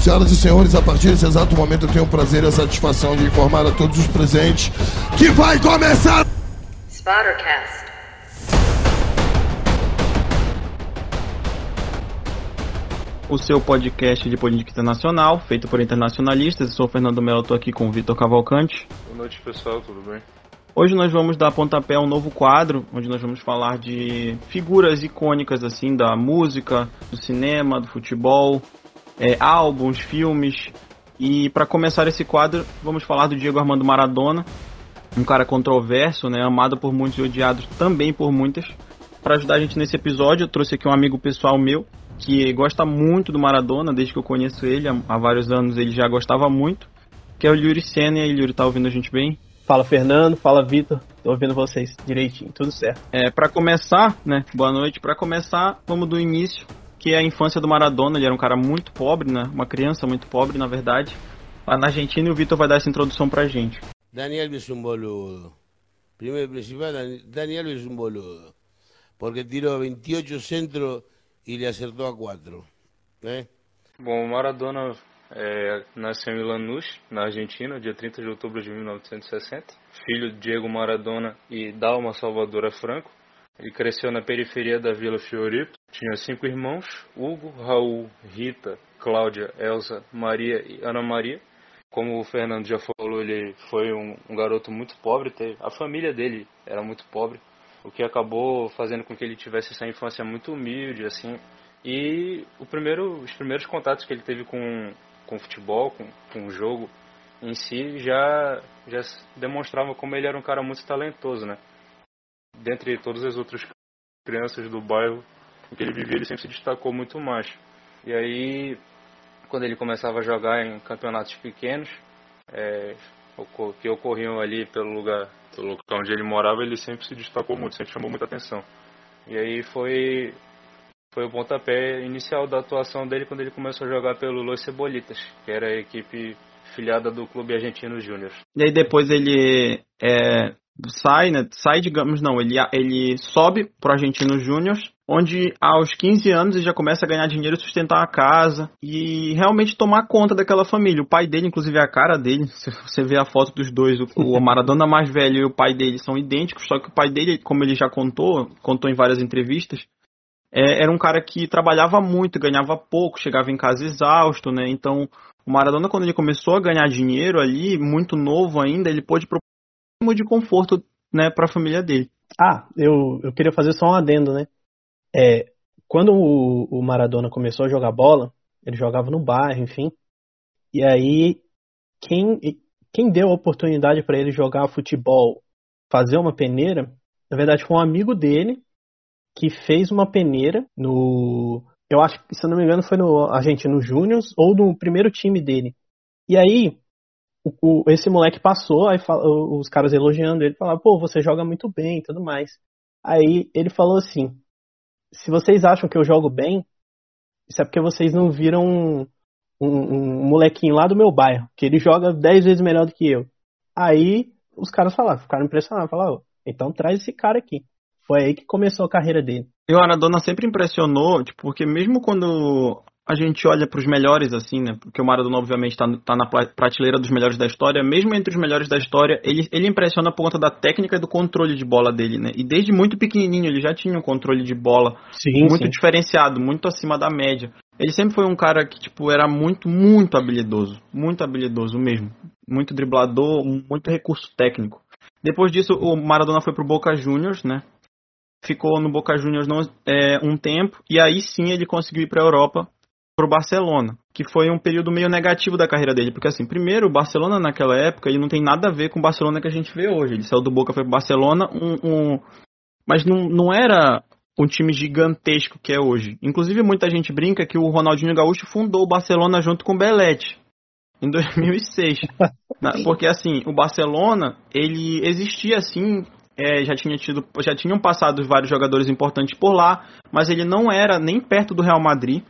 Senhoras e senhores, a partir desse exato momento eu tenho o prazer e a satisfação de informar a todos os presentes que vai começar. Spottercast. O seu podcast de política internacional, feito por internacionalistas. Eu sou o Fernando Melo, estou aqui com o Vitor Cavalcante. Boa noite, pessoal, tudo bem? Hoje nós vamos dar pontapé a um novo quadro, onde nós vamos falar de figuras icônicas assim da música, do cinema, do futebol, é, álbuns, filmes. E para começar esse quadro, vamos falar do Diego Armando Maradona, um cara controverso, né, amado por muitos e odiado também por muitas. Para ajudar a gente nesse episódio, eu trouxe aqui um amigo pessoal meu que gosta muito do Maradona, desde que eu conheço ele, há vários anos ele já gostava muito, que é o Yuri Senna. E aí, Yuri, tá ouvindo a gente bem? Fala Fernando, fala Vitor, tô ouvindo vocês direitinho, tudo certo. É, para começar, né, boa noite, para começar, vamos do início, que é a infância do Maradona. Ele era um cara muito pobre, né? Uma criança muito pobre, na verdade. Lá na Argentina e o Vitor vai dar essa introdução pra gente. Daniel es un boludo. Primeiro principal, Daniel es un boludo. Porque tirou 28 centros e lhe acertou a 4. Né? Bom, o Maradona é, nasceu em Lanús, na Argentina, dia 30 de outubro de 1960. Filho de Diego Maradona e Dalma Salvadora Franco. Ele cresceu na periferia da Vila Fiorito. Tinha cinco irmãos: Hugo, Raul, Rita, Cláudia, Elsa, Maria e Ana Maria. Como o Fernando já falou, ele foi um, um garoto muito pobre. A família dele era muito pobre, o que acabou fazendo com que ele tivesse essa infância muito humilde, assim. E o primeiro, os primeiros contatos que ele teve com, com futebol, com, com o jogo em si, já, já demonstrava como ele era um cara muito talentoso, né? dentre todas as outras crianças do bairro em que ele vivia, ele sempre se destacou muito mais. E aí, quando ele começava a jogar em campeonatos pequenos, é, que ocorriam ali pelo lugar, pelo local onde ele morava, ele sempre se destacou muito, sempre chamou muita atenção. E aí foi foi o pontapé inicial da atuação dele quando ele começou a jogar pelo Los Cebolitas, que era a equipe filiada do Clube Argentino Júnior. E aí depois ele é, sai, né? Sai, digamos, não, ele, ele sobe pro Argentino Júnior, onde aos 15 anos ele já começa a ganhar dinheiro, sustentar a casa e realmente tomar conta daquela família. O pai dele, inclusive, é a cara dele. Se você vê a foto dos dois, o Maradona mais velho e o pai dele são idênticos, só que o pai dele, como ele já contou, contou em várias entrevistas, é, era um cara que trabalhava muito, ganhava pouco, chegava em casa exausto, né? Então, o Maradona, quando ele começou a ganhar dinheiro ali, muito novo ainda, ele pôde de conforto né, para a família dele. Ah, eu, eu queria fazer só um adendo, né? É, quando o, o Maradona começou a jogar bola, ele jogava no bairro, enfim. E aí, quem, quem deu a oportunidade para ele jogar futebol, fazer uma peneira, na verdade foi um amigo dele que fez uma peneira no. Eu acho que, se eu não me engano, foi no Argentino Júnior ou no primeiro time dele. E aí, o, o, esse moleque passou, aí fala, os caras elogiando ele, falaram, pô, você joga muito bem e tudo mais. Aí ele falou assim, se vocês acham que eu jogo bem, isso é porque vocês não viram um, um, um molequinho lá do meu bairro, que ele joga 10 vezes melhor do que eu. Aí os caras falaram, ficaram impressionados, falaram, então traz esse cara aqui. Foi aí que começou a carreira dele. E o Maradona sempre impressionou, tipo, porque mesmo quando a gente olha para os melhores, assim, né? Porque o Maradona, obviamente, está tá na prateleira dos melhores da história. Mesmo entre os melhores da história, ele, ele impressiona por conta da técnica e do controle de bola dele, né? E desde muito pequenininho ele já tinha um controle de bola sim, muito sim. diferenciado, muito acima da média. Ele sempre foi um cara que, tipo, era muito, muito habilidoso. Muito habilidoso mesmo. Muito driblador, muito recurso técnico. Depois disso, o Maradona foi pro Boca Juniors, né? Ficou no Boca Juniors não, é, um tempo, e aí sim ele conseguiu ir para a Europa pro Barcelona, que foi um período meio negativo da carreira dele, porque assim, primeiro, o Barcelona naquela época, ele não tem nada a ver com o Barcelona que a gente vê hoje. Ele saiu do Boca, foi pro Barcelona, um, um... mas não, não era um time gigantesco que é hoje. Inclusive, muita gente brinca que o Ronaldinho Gaúcho fundou o Barcelona junto com o Belete em 2006. porque assim, o Barcelona, ele existia assim, é, já tinha tido, já tinham passado vários jogadores importantes por lá, mas ele não era nem perto do Real Madrid.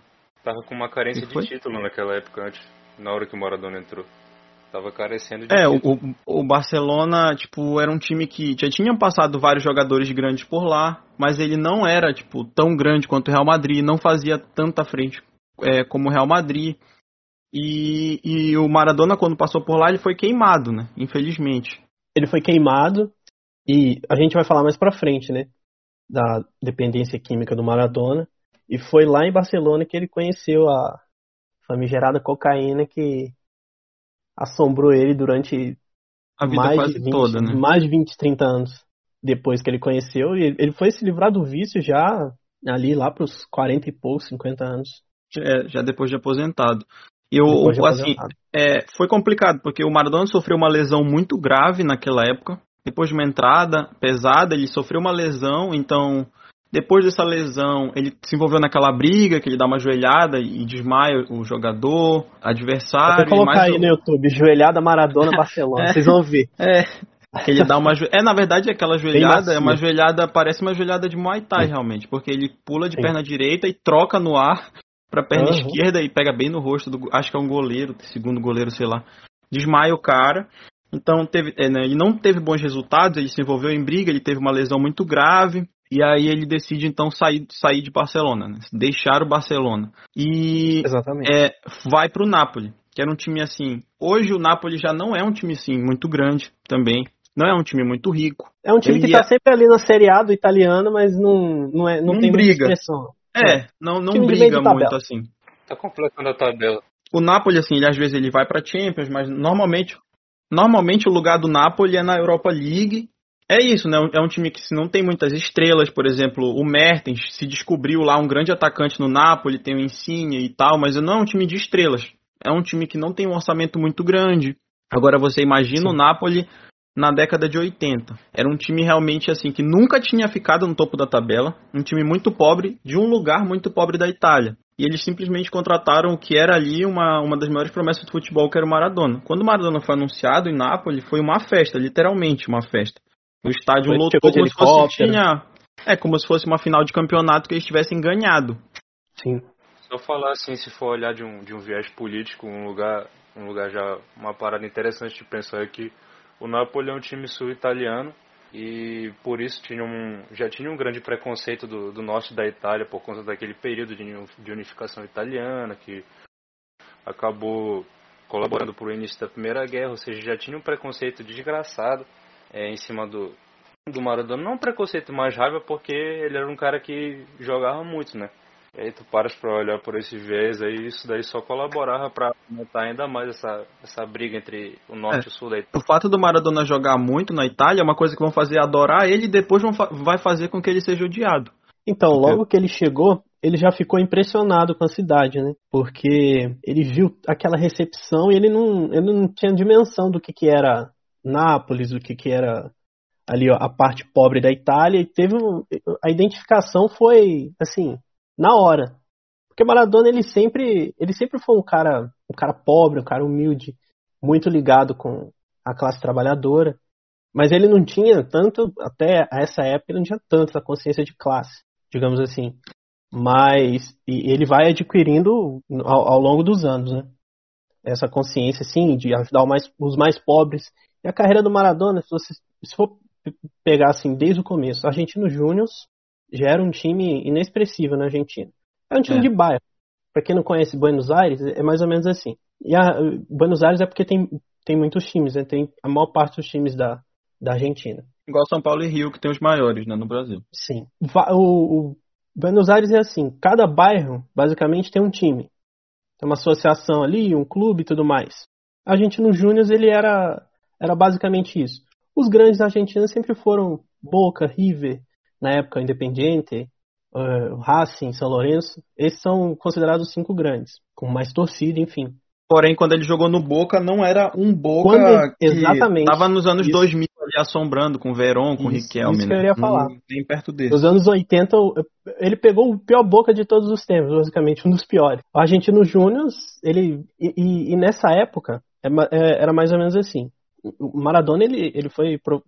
Tava com uma carência de título naquela época, antes, na hora que o Maradona entrou. Tava carecendo de É, título. o, o Barcelona, tipo, era um time que já tinha passado vários jogadores grandes por lá, mas ele não era, tipo, tão grande quanto o Real Madrid, não fazia tanta frente é, como o Real Madrid. E, e o Maradona, quando passou por lá, ele foi queimado, né? Infelizmente. Ele foi queimado e a gente vai falar mais pra frente, né? Da dependência química do Maradona. E foi lá em Barcelona que ele conheceu a famigerada cocaína que assombrou ele durante A vida mais quase de 20, toda, né? mais de 20, 30 anos depois que ele conheceu. E ele foi se livrar do vício já ali lá pros 40 e poucos, 50 anos. É, já depois de aposentado. E o, de assim, é, foi complicado, porque o Maradona sofreu uma lesão muito grave naquela época. Depois de uma entrada pesada, ele sofreu uma lesão, então depois dessa lesão, ele se envolveu naquela briga, que ele dá uma joelhada e desmaia o jogador, Vou adversário. até colocar aí o- no YouTube, joelhada Maradona Barcelona, vocês vão ver. É, ele dá uma jo- É, na verdade, aquela joelhada é uma joelhada, parece uma joelhada de Muay Thai, realmente, porque ele pula de Sim. perna direita e troca no ar pra perna Aham. esquerda e pega bem no rosto do, acho que é um goleiro, segundo goleiro, sei lá. Desmaia o cara. Então teve, é, né, ele não teve bons resultados, ele se envolveu em briga, ele teve uma lesão muito grave. E aí ele decide então sair, sair de Barcelona, né? deixar o Barcelona. E Exatamente. é, vai pro Napoli, que era um time assim. Hoje o Napoli já não é um time assim muito grande também. Não é um time muito rico. É um time ele que tá ia- sempre ali na Série A do italiano, mas não, não, é, não, Não tem briga. muita expressão. É, não, não meio briga muito assim. Tá completando a tabela. O Napoli, assim, ele às vezes ele vai pra Champions, mas normalmente, normalmente o lugar do Napoli é na Europa League. É isso, né? É um time que se não tem muitas estrelas, por exemplo, o Mertens se descobriu lá um grande atacante no Napoli, tem o Insigne e tal, mas não é um time de estrelas. É um time que não tem um orçamento muito grande. Agora você imagina Sim. o Napoli na década de 80. Era um time realmente assim que nunca tinha ficado no topo da tabela, um time muito pobre de um lugar muito pobre da Itália. E eles simplesmente contrataram o que era ali uma, uma das maiores promessas do futebol, que era o Maradona. Quando o Maradona foi anunciado em Nápoles, foi uma festa, literalmente uma festa. O estádio Foi- lotou de como se fosse tinha, é como se fosse uma final de campeonato que eles tivessem ganhado. Sim. Se eu falar assim, se for olhar de um, de um viés político, um lugar, um lugar já, uma parada interessante de pensar é que o Napoli é um time sul-italiano e por isso tinha um, já tinha um grande preconceito do, do norte da Itália por conta daquele período de, de unificação italiana que acabou colaborando para o início da Primeira Guerra, ou seja, já tinha um preconceito desgraçado é, em cima do, do Maradona. Não preconceito mais raiva, porque ele era um cara que jogava muito, né? E aí tu paras pra olhar por esse viés aí, isso daí só colaborava pra aumentar ainda mais essa, essa briga entre o norte e o sul da Itália. O fato do Maradona jogar muito na Itália é uma coisa que vão fazer adorar ele e depois vão fa- vai fazer com que ele seja odiado. Então, logo que ele chegou, ele já ficou impressionado com a cidade, né? Porque ele viu aquela recepção e ele não, ele não tinha dimensão do que, que era Nápoles, do que, que era ali ó, a parte pobre da Itália. E teve um- a identificação foi assim na hora, porque Maradona ele sempre ele sempre foi um cara um cara pobre, um cara humilde, muito ligado com a classe trabalhadora. Mas ele não tinha tanto, até essa época, ele não tinha tanto essa consciência de classe, digamos assim. Mas ele vai adquirindo ao, ao longo dos anos, né? Essa consciência, sim, de ajudar o mais- os mais pobres. E a carreira do Maradona, se você se for pegar assim desde o começo, Argentino Júnior já era um time inexpressivo na Argentina. É um time É. de bairro. Pra quem não conhece Buenos Aires, é mais ou menos assim. E a, Buenos Aires é porque tem, tem muitos times, né? Tem a maior parte dos times da, da Argentina. Igual São Paulo e Rio, que tem os maiores né, no Brasil. Sim. O, o Buenos Aires é assim, cada bairro basicamente tem um time. Tem uma associação ali, um clube e tudo mais. Argentino Júnior ele era, era basicamente isso. Os grandes argentinos sempre foram Boca, River, na época Independiente, eh, Racing, São Lourenço. Esses são considerados os cinco grandes, com mais torcida, enfim. Porém, quando ele jogou no Boca, não era um Boca Quando- que exatamente. tava nos anos Isso. 2000 ali assombrando com o Veron, com o Isso, Riquelme. isso que né? eu iria falar. Hum, Nem perto desse. Nos anos 80, o- ele pegou o pior boca de todos os tempos, basicamente, um dos piores. O Argentino Júnior, ele. E, e- e nessa época, é é- era mais ou menos assim. O Maradona, ele, ele foi pro,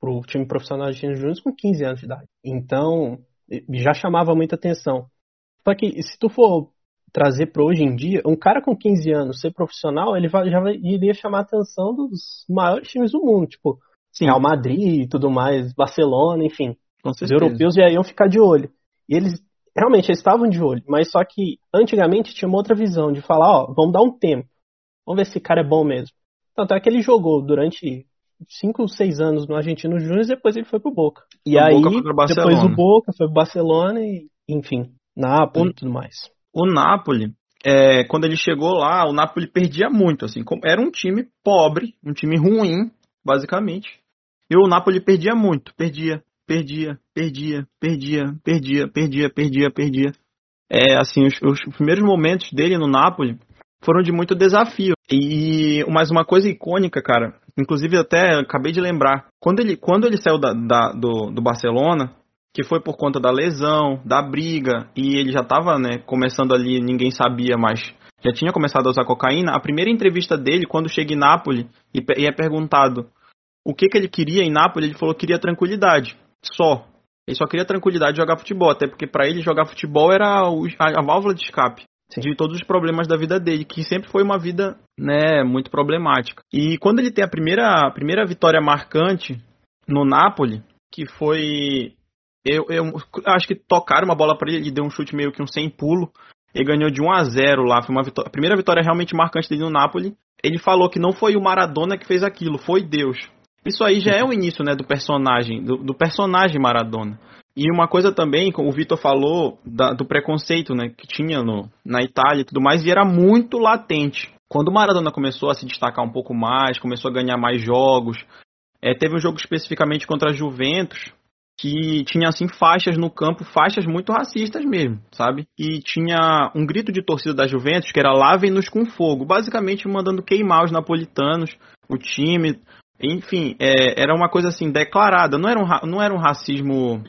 pro time profissional Argentino Júnior com 15 anos de idade. Então, já chamava muita atenção. Só que, se tu for trazer para hoje em dia, um cara com 15 anos ser profissional, ele vai- já vai- iria chamar a atenção dos maiores times do mundo, tipo Sim, Real Madrid e tudo mais, Barcelona, enfim. Os europeus já iam ficar de olho. E eles, realmente eles estavam de olho, mas só que antigamente tinha uma outra visão de falar, ó, vamos dar um tempo. Vamos ver se esse cara é bom mesmo. Tanto é que ele jogou durante 5, 6 anos no Argentino Júnior e depois ele foi pro Boca. E O aí, Boca foi pro Barcelona. depois o Boca foi pro Barcelona e, enfim, Nápoles e tudo mais. o Napoli, é, quando ele chegou lá, o Napoli perdia muito, assim, era um time pobre, um time ruim, basicamente. E o Napoli perdia muito, perdia, perdia, perdia, perdia, perdia, perdia, perdia, perdia. É, assim, os, os primeiros momentos dele no Napoli foram de muito desafio. E mais uma coisa icônica, cara, inclusive até acabei de lembrar, quando ele, quando ele saiu da, da- do, do Barcelona, que foi por conta da lesão, da briga, e ele já estava né, começando ali, ninguém sabia, mas já tinha começado a usar cocaína. A primeira entrevista dele, quando chega em Nápoles, e, e é perguntado o que, que ele queria em Nápoles, ele falou que queria tranquilidade, só. Ele só queria tranquilidade de jogar futebol, até porque para ele jogar futebol era a, a válvula de escape Sim. de todos os problemas da vida dele, que sempre foi uma vida, né, muito problemática. E quando ele tem a primeira, a primeira vitória marcante no Napoli, que foi eu, eu acho que tocaram uma bola para ele, ele deu um chute meio que um sem pulo, ele ganhou de 1 a 0 lá, foi uma vitó- a primeira vitória realmente marcante dele no Napoli. Ele falou que não foi o Maradona que fez aquilo, foi Deus. Isso aí já é o início, né, do personagem, do, do personagem Maradona. E uma coisa também, como o Vitor falou, da- do preconceito, né, que tinha no, na Itália e tudo mais, e era muito latente. Quando o Maradona começou a se destacar um pouco mais, começou a ganhar mais jogos, é, teve um jogo especificamente contra a Juventus, que tinha assim faixas no campo, faixas muito racistas mesmo, sabe? E tinha um grito de torcida da Juventus que era lavem-nos com fogo, basicamente mandando queimar os napolitanos, o time, enfim, é, era uma coisa assim declarada, não era um, não era um racismo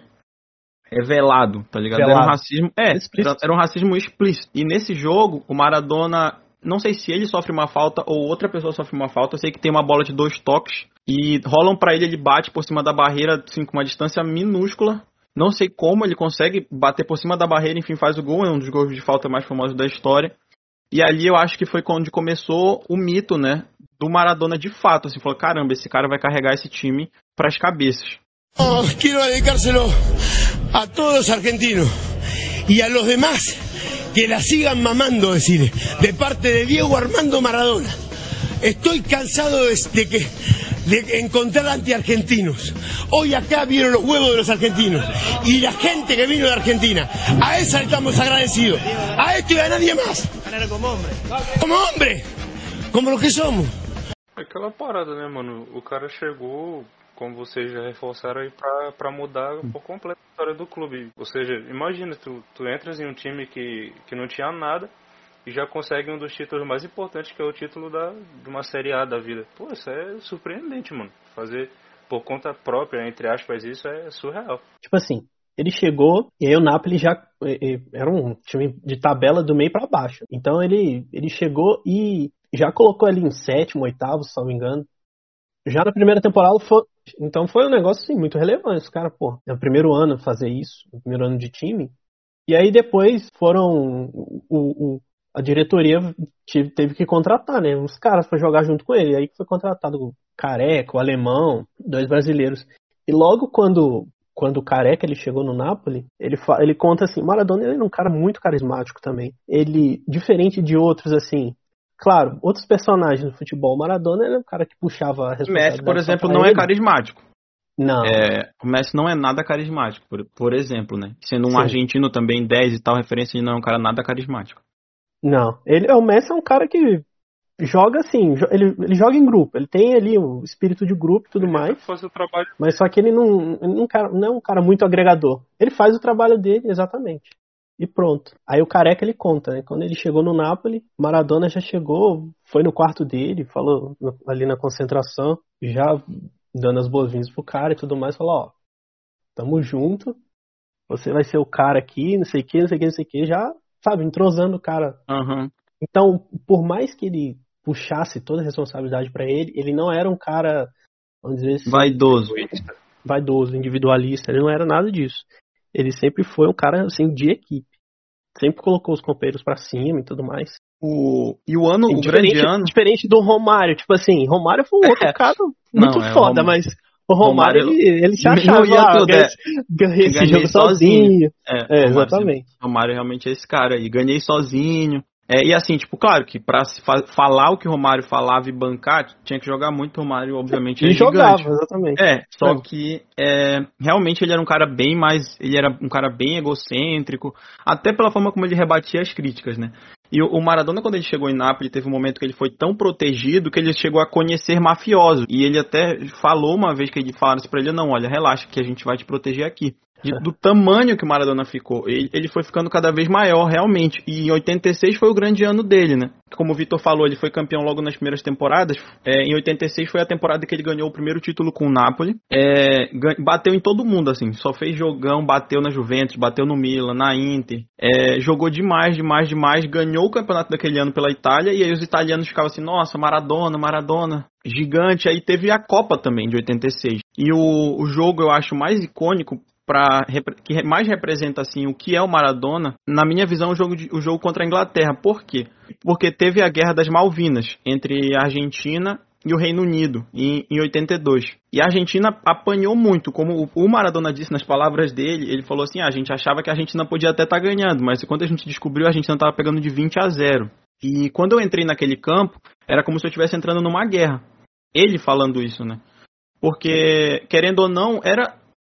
é, velado, tá ligado? Era um Velado. racismo, é, era, Explícito. era um racismo explícito. E nesse jogo, o Maradona, não sei se ele sofre uma falta ou outra pessoa sofre uma falta, eu sei que tem uma bola de dois toques e rolam pra ele, ele bate por cima da barreira, assim, com uma distância minúscula. Não sei como ele consegue bater por cima da barreira, enfim, faz o gol, é um dos gols de falta mais famosos da história. E ali eu acho que foi quando começou o mito, né, do Maradona de fato, assim, falou, caramba, esse cara vai carregar esse time pras cabeças. Oh, quiero dedicárselo a todos los argentinos y a los demás que la sigan mamando, decir, de parte de Diego Armando Maradona. Estoy cansado de, de que de encontrar antiargentinos. Hoy acá vieron los huevos de los argentinos y la gente que vino de Argentina. A esa estamos agradecidos. A esto y a nadie más. Como hombre. Como hombre. Como los que somos. Parada? O cara como vocês já reforçaram aí, pra mudar por completo a história do clube. Ou seja, imagina, tu, tu entras em um time que, que não tinha nada e já consegue um dos títulos mais importantes, que é o título da, de uma Série A da vida. Pô, isso é surpreendente, mano. Fazer por conta própria, entre aspas, isso é surreal. Tipo assim, ele chegou e aí o Napoli já era um time de tabela do meio pra baixo. Então ele, ele chegou e já colocou ali em sétimo, oitavo, se não me engano. Já na primeira temporada foi. Então foi um negócio assim, muito relevante. Os caras, pô, é o primeiro ano fazer isso, o primeiro ano de time. E aí depois foram. O, o- a diretoria tive- teve que contratar, né? Uns caras pra jogar junto com ele. Aí foi contratado o Careca, o Alemão, dois brasileiros. E logo quando quando o Careca ele chegou no Napoli, ele, ele conta assim, Maradona ele era um cara muito carismático também. Ele, diferente de outros assim, claro, outros personagens do futebol, Maradona ele é um cara que puxava a O responsabilidade Messi, por exemplo, não é ele. carismático. Não. É, o Messi não é nada carismático, por, por exemplo, né? Sendo um Sim. argentino também 10 e tal, referência, ele não é um cara nada carismático. Não, ele, o Messi é um cara que joga assim, ele, ele joga em grupo, ele tem ali o espírito de grupo e tudo mais, Fazer o trabalho mas só que ele não, ele não, cara- não é um cara muito agregador. Ele faz o trabalho dele, exatamente. E pronto. Aí o Careca ele conta, né? Quando ele chegou no Napoli, Maradona já chegou, foi no quarto dele, falou ali na concentração, já dando as boas-vindas pro cara e tudo mais, falou, ó, tamo junto, você vai ser o cara aqui, não sei o que, não sei o que, não sei o que, já, sabe, entrosando o cara Aham. então, por mais que ele puxasse toda a responsabilidade pra ele, ele não era um cara, vamos dizer assim, Vaidoso. vaidoso, individualista, ele não era nada disso. Ele sempre foi um cara assim de equipe. Sempre colocou os companheiros pra cima e tudo mais. O, e o ano, o diferente, grande ano. diferente do Romário, tipo assim, Romário foi um outro É. cara muito Não, é, foda, Romário- mas O Romário, Romário ele, ele se achava, ah, ganhei, esse jogo sozinho. sozinho. É, é exatamente. O Romário realmente é esse cara aí. Ganhei sozinho. É, e assim, tipo, claro que pra fa falar o que o Romário falava e bancar, tinha que jogar muito o Romário, obviamente. Ele é jogava, exatamente. É, só é. que é, realmente ele era um cara bem mais. Ele era um cara bem egocêntrico, até pela forma como ele rebatia as críticas, né? E o Maradona, quando ele chegou em Nápoles, teve um momento que ele foi tão protegido que ele chegou a conhecer mafiosos. E ele até falou uma vez que ele falaram assim pra ele: não, olha, relaxa, que a gente vai te proteger aqui de, do tamanho que o Maradona ficou. Ele, ele, foi ficando cada vez maior, realmente. E em 86 foi o grande ano dele, né? Como o Vitor falou, ele foi campeão logo nas primeiras temporadas. É, em 86 foi a temporada que ele ganhou o primeiro título com o Napoli. É, bateu em todo mundo, assim. Só fez jogão, bateu na Juventus, bateu no Milan, na Inter. É, jogou demais, demais, demais. Ganhou o campeonato daquele ano pela Itália. E aí os italianos ficavam assim, nossa, Maradona, Maradona gigante. Aí teve a Copa também de 86. E o, o jogo eu acho mais icônico para que mais representa assim o que é o Maradona, na minha visão, o jogo, de, o jogo contra a Inglaterra. Por quê? Porque teve a Guerra das Malvinas entre a Argentina e o Reino Unido em, em 82. E a Argentina apanhou muito, como o Maradona disse nas palavras dele, ele falou assim: ah, a gente achava que a Argentina podia até estar tá ganhando, mas quando a gente descobriu, a Argentina estava pegando de 20 a 0. E quando eu entrei naquele campo, era como se eu estivesse entrando numa guerra. Ele falando isso, né? Porque, querendo ou não, era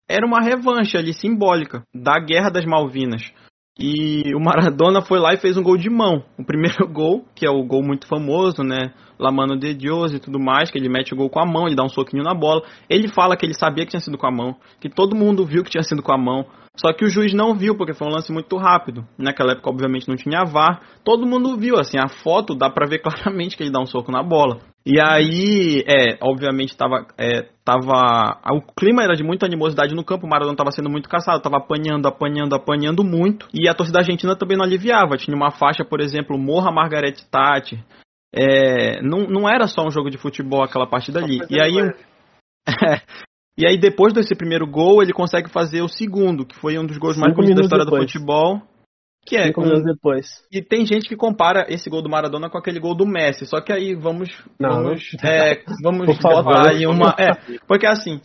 era uma revanche ali simbólica da Guerra das Malvinas. E o Maradona foi lá e fez um gol de mão. O primeiro gol, que é o gol muito famoso, né? La Mano de Deus e tudo mais, que ele mete o gol com a mão, ele dá um soquinho na bola. Ele fala que ele sabia que tinha sido com a mão, que todo mundo viu que tinha sido com a mão. Só que o juiz não viu, porque foi um lance muito rápido. Naquela época, obviamente, não tinha VAR. Todo mundo viu, assim, a foto dá pra ver claramente que ele dá um soco na bola. E aí, é, obviamente, tava, é, tava. O clima era de muita animosidade no campo, o Maradona tava sendo muito caçado, tava apanhando, apanhando, apanhando muito. E a torcida argentina também não aliviava. Tinha uma faixa, por exemplo, Morra Margaret Tati. É, não, não era só um jogo de futebol aquela partida ali. E aí. É, e aí, depois desse primeiro gol, ele consegue fazer o segundo, que foi um dos gols Cinco mais bonitos da história depois. do futebol. Que é. Cinco minutos depois. E tem gente que compara esse gol do Maradona com aquele gol do Messi. Só que aí vamos. Não, vamos. É, vamos botar aí uma. É, porque assim.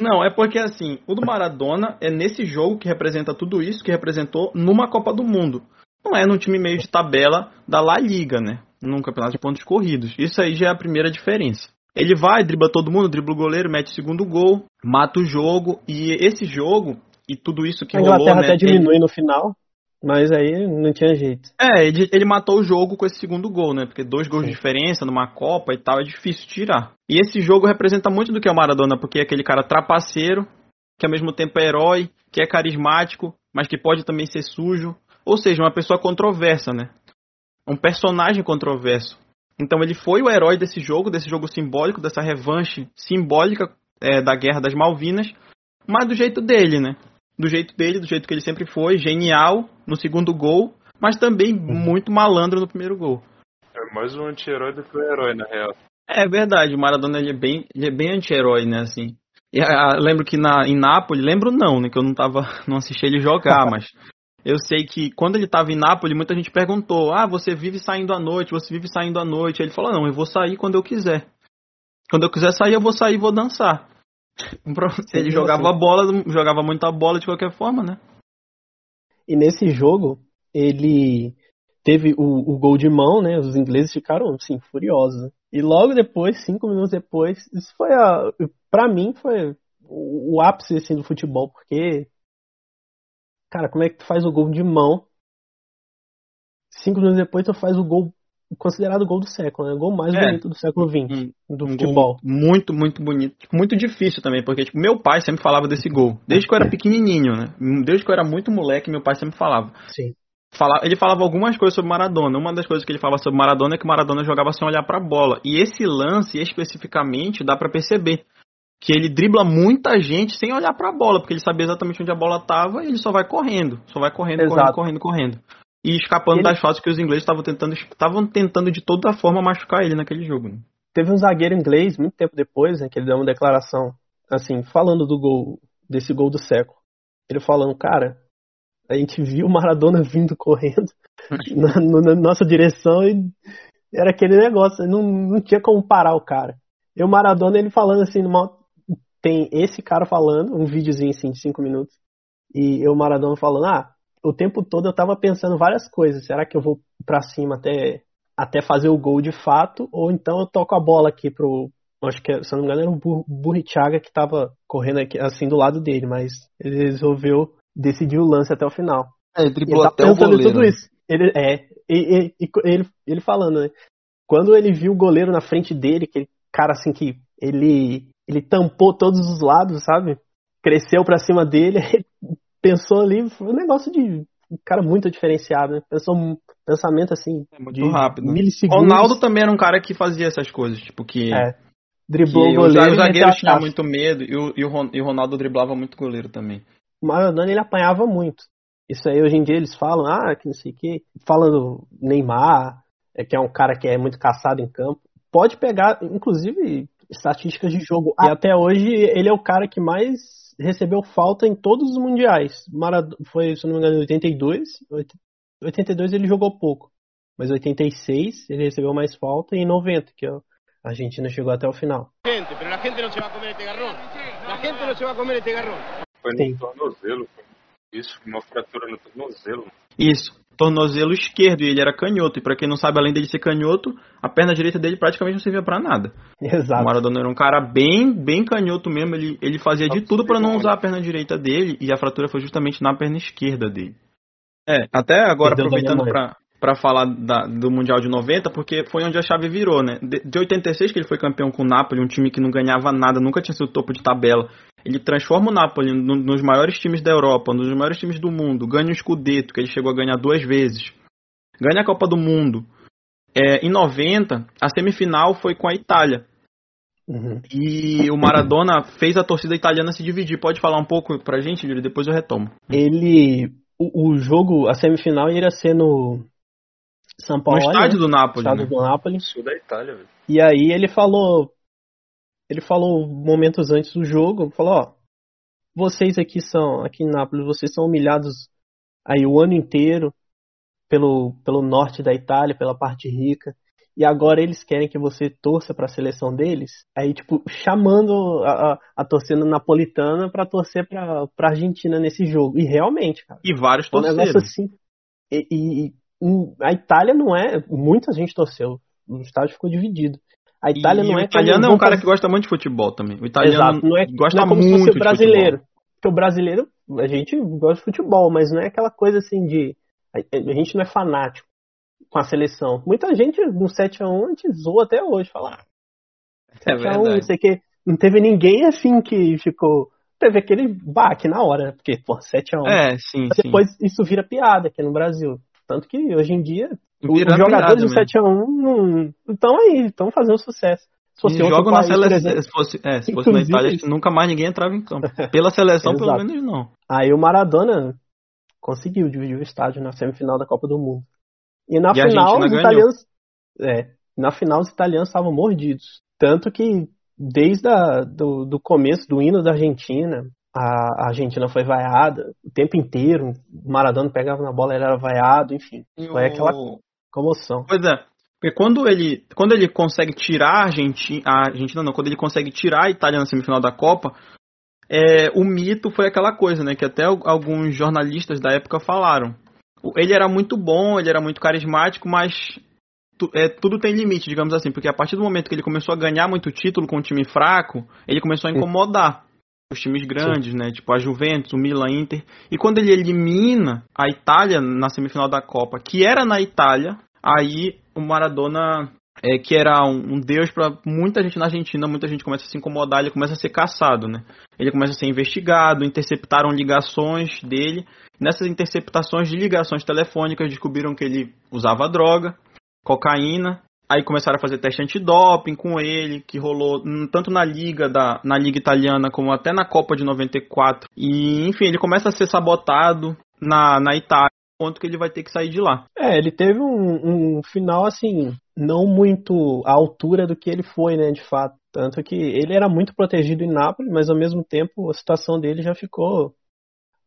Não, é porque assim, o do Maradona é nesse jogo que representa tudo isso que representou numa Copa do Mundo. Não é num time meio de tabela da La Liga, né? Num campeonato de pontos corridos. Isso aí já é a primeira diferença. Ele vai, dribla todo mundo, dribla o goleiro, mete o segundo gol, mata o jogo. E esse jogo, e tudo isso que a rolou... A Inglaterra né, até diminui ele... no final, mas aí não tinha jeito. É, ele, ele, matou o jogo com esse segundo gol, né? Porque dois gols Sim. de diferença numa Copa e tal é difícil tirar. E esse jogo representa muito do que é o Maradona, porque é aquele cara trapaceiro, que ao mesmo tempo é herói, que é carismático, mas que pode também ser sujo. Ou seja, uma pessoa controversa, né? Um personagem controverso. Então ele foi o herói desse jogo, desse jogo simbólico, dessa revanche simbólica é, da Guerra das Malvinas, mas do jeito dele, né? Do jeito dele, do jeito que ele sempre foi, genial no segundo gol, mas também uhum. muito malandro no primeiro gol. É mais um anti-herói do que um herói, na real. É verdade, o Maradona ele é bem, ele é bem anti-herói, né, assim. E, a, lembro que na, em Nápoles, lembro não, né, que eu não tava, não assisti ele jogar, mas eu sei que quando ele estava em Nápoles, muita gente perguntou: Ah, você vive saindo à noite, você vive saindo à noite. Ele falou: Não, eu vou sair quando eu quiser. Quando eu quiser sair, eu vou sair e vou dançar. Ele jogava bola, jogava muita bola de qualquer forma, né? E nesse jogo, ele teve o, o gol de mão, né? Os ingleses ficaram, assim, furiosos. E logo depois, cinco minutos depois, isso foi a. Pra mim, foi o, o ápice assim, do futebol, porque Cara, como é que tu faz o gol de mão? Cinco minutos depois tu faz o gol considerado o gol do século, né? O gol mais é. bonito do século XX, um, do um futebol. muito, muito bonito. Tipo, muito difícil também, porque tipo, meu pai sempre falava desse gol. Desde que eu era pequenininho, né? Desde que eu era muito moleque, meu pai sempre falava. Sim. Fala, ele falava algumas coisas sobre Maradona. Uma das coisas que ele falava sobre Maradona é que Maradona jogava sem olhar para a bola. E esse lance, especificamente, dá para perceber que ele dribla muita gente sem olhar para a bola, porque ele sabia exatamente onde a bola estava e ele só vai correndo, só vai correndo, Exato. correndo, correndo, correndo. E escapando ele... das fases que os ingleses estavam tentando, estavam tentando de toda forma machucar ele naquele jogo. Né? Teve um zagueiro inglês muito tempo depois, né, que ele deu uma declaração assim, falando do gol, desse gol do século. Ele falando, cara, a gente viu o Maradona vindo correndo na, na, nossa direção e era aquele negócio, não, não tinha como parar o cara. E o Maradona, ele falando assim, numa tem esse cara falando, um videozinho assim de 5 minutos, e o Maradona falando, ah, o tempo todo eu tava pensando várias coisas, será que eu vou para cima até, até fazer o gol de fato, ou então eu toco a bola aqui pro, acho que, se eu não me engano, era o Burrichaga que tava correndo aqui, assim do lado dele, mas ele resolveu decidir o lance até o final. É, ele driblou ele tá até o goleiro. Tudo isso. Ele, é, e, e, ele, ele falando, né? Quando ele viu o goleiro na frente dele, aquele cara assim que ele, ele tampou todos os lados, sabe? Cresceu pra cima dele, pensou ali, foi um negócio de um cara muito diferenciado, né? Pensou um pensamento assim. É muito rápido. Milissegundos. Ronaldo também era um cara que fazia essas coisas, tipo, que. É. Driblou que o goleiro. Os zagueiros tinham muito medo e o, e o Ronaldo driblava muito goleiro também. O Maradona ele apanhava muito. Isso aí hoje em dia eles falam, ah, que não sei o quê. Falando Neymar, é, que é um cara que é muito caçado em campo. Pode pegar, inclusive, estatísticas de jogo. E até hoje ele é o cara que mais recebeu falta em todos os mundiais. Maradona, foi, se não me engano, em 82. 82 ele jogou pouco. Mas 86 ele recebeu mais falta e em 90, que a Argentina chegou até o final. Gente, mas a gente não se vai comer este garrão. A gente não se vai comer este garrão. Foi no tornozelo, foi isso, uma fratura no tornozelo. Isso, tornozelo esquerdo, e ele era canhoto. E para quem não sabe, além dele ser canhoto, a perna direita dele praticamente não servia para nada. Exato. O Maradona era um cara bem, bem canhoto mesmo. Ele, ele fazia de tudo para não usar a perna direita dele, e a fratura foi justamente na perna esquerda dele. É, até agora, aproveitando para para falar da, do Mundial de 90, porque foi onde a chave virou, né? De, de 86, que ele foi campeão com o Napoli, um time que não ganhava nada, nunca tinha sido topo de tabela. Ele transforma o Napoli no, nos maiores times da Europa, nos maiores times do mundo, ganha o Scudetto, que ele chegou a ganhar duas vezes, ganha a Copa do Mundo. É, em 90, a semifinal foi com a Itália. Uhum. E o Maradona fez a torcida italiana se dividir. Pode falar um pouco pra gente, Júlio? Depois eu retomo. Ele. O, o jogo, a semifinal ia ser no, são Paulo. No estádio né? do Napoli. Estádio né? do Napoli. Sul da Itália, velho. E aí ele falou. Ele falou momentos antes do jogo, falou, ó, vocês aqui são, aqui em Nápoles, vocês são humilhados aí o ano inteiro pelo, pelo norte da Itália, pela parte rica, e agora eles querem que você torça para a seleção deles, aí tipo chamando a, a, a torcida napolitana para torcer para para Argentina nesse jogo. E realmente, cara. E vários torceram. Um negócio assim. E, e, a Itália não é. Muita gente torceu. O estádio ficou dividido. A Itália e não é. O italiano é um cara que gosta muito de futebol também. O italiano Exato, não é, gosta não é como muito se fosse o brasileiro. Porque o brasileiro, a gente gosta de futebol, mas não é aquela coisa assim de. A gente não é fanático com a seleção. Muita gente no 7x1 a gente zoa até hoje, falar. Ah, 7x1, é não sei que. Não teve ninguém assim que ficou. Teve aquele baque na hora, porque, pô, 7x1. É, sim. Depois sim. isso vira piada aqui no Brasil. Tanto que hoje em dia os jogadores do 7x1 estão aí, estão fazendo sucesso. Se fosse país, na seleção, se fosse, é, se fosse na Itália, nunca mais ninguém entrava em campo. Pela seleção, pelo menos não. Aí o Maradona conseguiu dividir o estádio na semifinal da Copa do Mundo. E na e final, os italianos. É, na final, os italianos estavam mordidos. Tanto que, desde a, do, do começo do hino da Argentina, a Argentina foi vaiada o tempo inteiro. O Maradona pegava na bola, ele era vaiado, enfim. Foi aquela comoção. Pois é. Porque quando ele, quando ele consegue tirar a Argentina, a Argentina não, quando ele consegue tirar a Itália na semifinal da Copa, é, o mito foi aquela coisa, né? Que até alguns jornalistas da época falaram. Ele era muito bom, ele era muito carismático, mas tu, é, tudo tem limite, digamos assim. Porque a partir do momento que ele começou a ganhar muito título com um time fraco, ele começou a incomodar os times grandes, Sim. né? Tipo a Juventus, o Milan, Inter. E quando ele elimina a Itália na semifinal da Copa, que era na Itália, aí o Maradona, é, que era um, um deus para muita gente na Argentina, muita gente começa a se incomodar, ele começa a ser caçado, né? Ele começa a ser investigado, interceptaram ligações dele. Nessas interceptações de ligações telefônicas descobriram que ele usava droga, cocaína Aí começaram a fazer teste antidoping com ele, que rolou tanto na liga da na liga italiana como até na Copa de 94. E enfim, ele começa a ser sabotado na, na Itália, ponto que ele vai ter que sair de lá. É, ele teve um, um final assim, não muito à altura do que ele foi, né, de fato. Tanto que ele era muito protegido em Nápoles, mas ao mesmo tempo a situação dele já ficou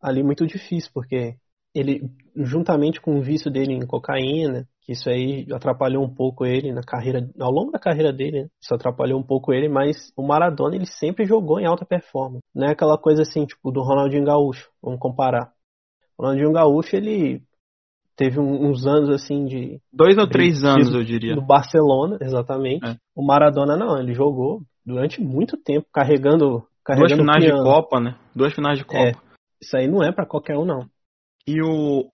ali muito difícil, porque ele, juntamente com o vício dele em cocaína, que isso aí atrapalhou um pouco ele na carreira, ao longo da carreira dele, né? isso atrapalhou um pouco ele, mas o Maradona ele sempre jogou em alta performance. Não é aquela coisa assim, tipo, do Ronaldinho Gaúcho, vamos comparar. O Ronaldinho Gaúcho, ele teve uns anos assim de. Dois ou três anos, eu diria. No Barcelona, exatamente. É. O Maradona não, ele jogou durante muito tempo, carregando. carregando Duas finais de Copa, né? Duas finais de Copa. É, isso aí não é para qualquer um, não. E o,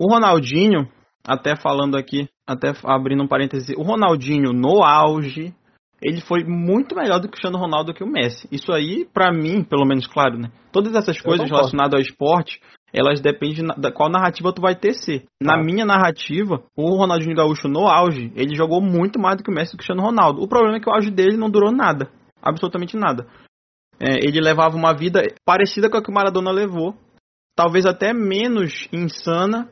o Ronaldinho, até falando aqui, até abrindo um parêntese, o Ronaldinho no auge, ele foi muito melhor do que o Cristiano Ronaldo que o Messi. Isso aí, para mim, pelo menos, claro, né? Todas essas coisas relacionadas ao esporte, elas dependem da qual narrativa tu vai tecer. Na minha narrativa, o Ronaldinho Gaúcho no auge, ele jogou muito mais do que o Messi e o Cristiano Ronaldo. O problema é que o auge dele não durou nada. Absolutamente nada. É, ele levava uma vida parecida com a que o Maradona levou. Talvez até menos insana.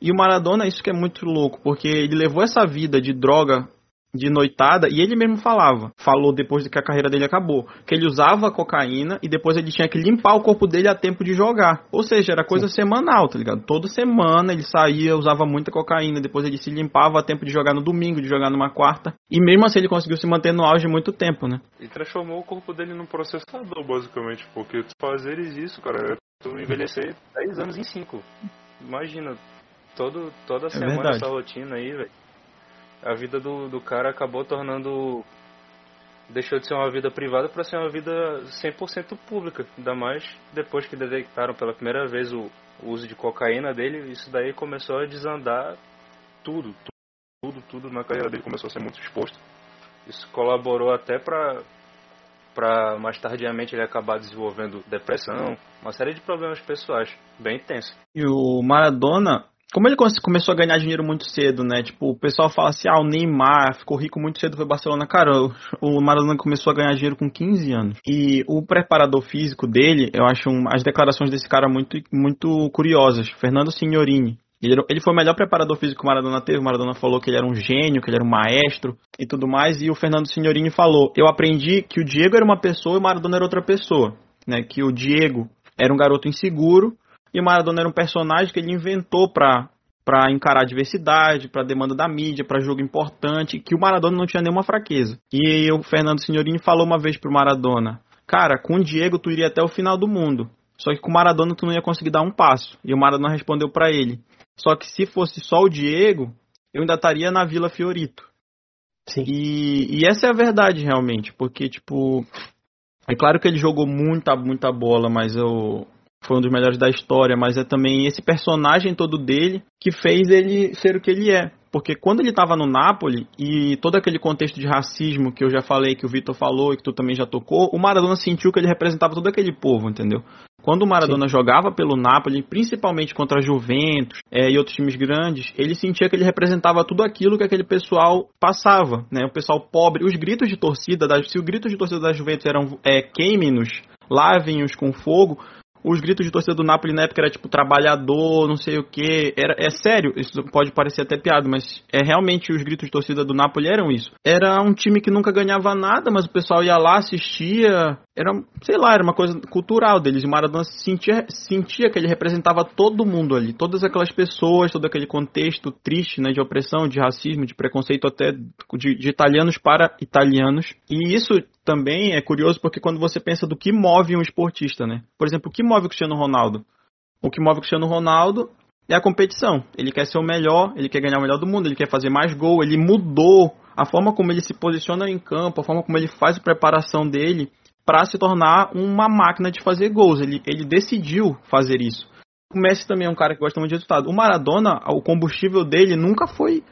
E o Maradona, isso que é muito louco, porque ele levou essa vida de droga de noitada e ele mesmo falava, falou depois de que a carreira dele acabou, que ele usava cocaína e depois ele tinha que limpar o corpo dele a tempo de jogar. Ou seja, era coisa Sim. semanal, tá ligado? Toda semana ele saía, usava muita cocaína, depois ele se limpava a tempo de jogar no domingo, de jogar numa quarta. E mesmo assim ele conseguiu se manter no auge muito tempo, né? E transformou o corpo dele num processador, basicamente, porque fazer isso, cara, tu envelhecer 10 anos em 5. Imagina, todo, toda é semana verdade. essa rotina aí, velho a vida do, do cara acabou tornando. Deixou de ser uma vida privada para ser uma vida 100% pública. Ainda mais depois que detectaram pela primeira vez o, o uso de cocaína dele, isso daí começou a desandar tudo. Tudo, tudo na carreira dele começou a ser muito exposto. Isso colaborou até para para mais tardiamente ele acabar desenvolvendo depressão, uma série de problemas pessoais bem intensos. E o Maradona, como ele começou a ganhar dinheiro muito cedo, né? Tipo, o pessoal fala assim, ah, o Neymar ficou rico muito cedo, foi Barcelona. Cara, o Maradona começou a ganhar dinheiro com 15 anos. E o preparador físico dele, eu acho um, as declarações desse cara muito, muito curiosas. Fernando Signorini. Ele, foi o melhor preparador físico que o Maradona teve. O Maradona falou que ele era um gênio, que ele era um maestro e tudo mais. E o Fernando Signorini falou: Eu aprendi que o Diego era uma pessoa e o Maradona era outra pessoa. Né? Que o Diego era um garoto inseguro e o Maradona era um personagem que ele inventou para para encarar a diversidade, para demanda da mídia, para jogo importante, que o Maradona não tinha nenhuma fraqueza. E o Fernando Signorini falou uma vez pro Maradona: "Cara, com o Diego tu iria até o final do mundo. Só que com o Maradona tu não ia conseguir dar um passo". E o Maradona respondeu para ele: "Só que se fosse só o Diego, eu ainda estaria na Vila Fiorito". Sim. E, e essa é a verdade realmente, porque tipo, é claro que ele jogou muita, muita bola, mas eu foi um dos melhores da história, mas é também esse personagem todo dele que fez ele ser o que ele é. Porque quando ele estava no Napoli e todo aquele contexto de racismo que eu já falei, que o Vitor falou e que tu também já tocou, o Maradona sentiu que ele representava todo aquele povo, entendeu? Quando o Maradona Sim. jogava pelo Napoli, principalmente contra a Juventus é, e outros times grandes, ele sentia que ele representava tudo aquilo que aquele pessoal passava, né? O pessoal pobre, os gritos de torcida, se os gritos de torcida da Juventus eram é, queime-nos, lavem-os com fogo, os gritos de torcida do Napoli na época era tipo trabalhador, não sei o que. É sério, isso pode parecer até piada, mas é realmente os gritos de torcida do Napoli eram isso. Era um time que nunca ganhava nada, mas o pessoal ia lá, assistia. Era, sei lá, era uma coisa cultural deles. O Maradona sentia, sentia que ele representava todo mundo ali, todas aquelas pessoas, todo aquele contexto triste, né, de opressão, de racismo, de preconceito até de, de italianos para italianos. E isso também é curioso porque quando você pensa do que move um esportista, né? Por exemplo, o que move o Cristiano Ronaldo? O que move o Cristiano Ronaldo é a competição. Ele quer ser o melhor, ele quer ganhar o melhor do mundo, ele quer fazer mais gol, ele mudou a forma como ele se posiciona em campo, a forma como ele faz a preparação dele para se tornar uma máquina de fazer gols. Ele, ele decidiu fazer isso. O Messi também é um cara que gosta muito de resultado. O Maradona, o combustível dele nunca foi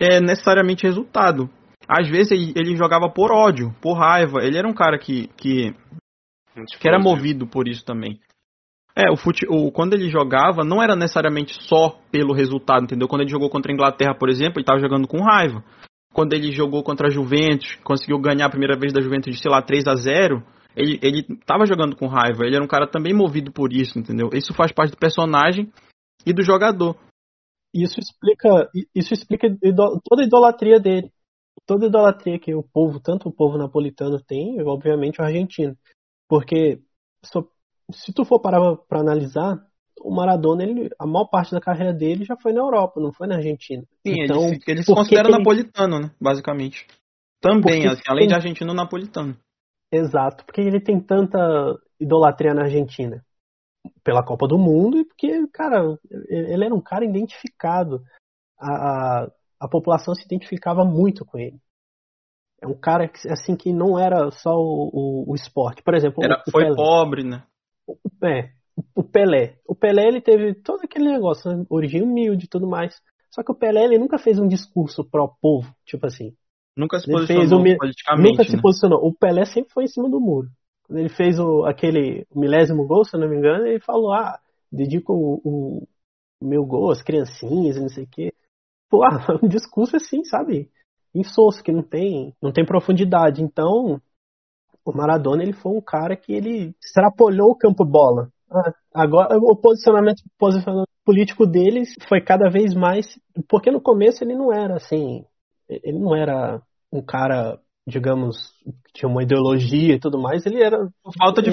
é, necessariamente resultado. Às vezes ele, ele jogava por ódio, por raiva. Ele era um cara que, que, que era movido por isso também. É, o, fute, o quando ele jogava não era necessariamente só pelo resultado, entendeu? Quando ele jogou contra a Inglaterra, por exemplo, ele estava jogando com raiva. Quando ele jogou contra a Juventus, conseguiu ganhar a primeira vez da Juventus de, sei lá, 3 a 0 ele, ele tava jogando com raiva. Ele era um cara também movido por isso, entendeu? Isso faz parte do personagem e do jogador. Isso explica, isso explica toda a idolatria dele toda a idolatria que o povo, tanto o povo napolitano tem, obviamente o argentino. Porque se tu for parar para analisar, o Maradona, ele, a maior parte da carreira dele já foi na Europa, não foi na Argentina. Sim, então, ele, se- ele se considera ele- napolitano, né? Basicamente. Também, assim, além de argentino, napolitano. Exato, porque ele tem tanta idolatria na Argentina pela Copa do Mundo e porque, cara, ele era um cara identificado. A, a, a população se identificava muito com ele. É um cara que, assim que não era só o, o, o esporte. Por exemplo, Era, o foi Pelé. pobre, né? É, o Pelé. O Pelé ele teve todo aquele negócio, né? origem humilde e tudo mais. Só que o Pelé ele nunca fez um discurso pró-povo, tipo assim. Nunca se Ele posicionou politicamente, Nunca se né? posicionou. O Pelé sempre foi em cima do muro. Quando ele fez o, aquele milésimo gol, se eu não me engano, ele falou: Ah, dedico o, o- meu gol às criancinhas e não sei o quê. Pô, ah, um discurso assim, sabe? Insosso, que não tem, não tem profundidade. Então, o Maradona ele foi um cara que ele extrapolhou o campo bola. Ah, Agora, o posicionamento, posicionamento político dele foi cada vez mais. Porque no começo ele não era assim. Ele não era um cara, digamos, que tinha uma ideologia e tudo mais. Ele era. Por falta de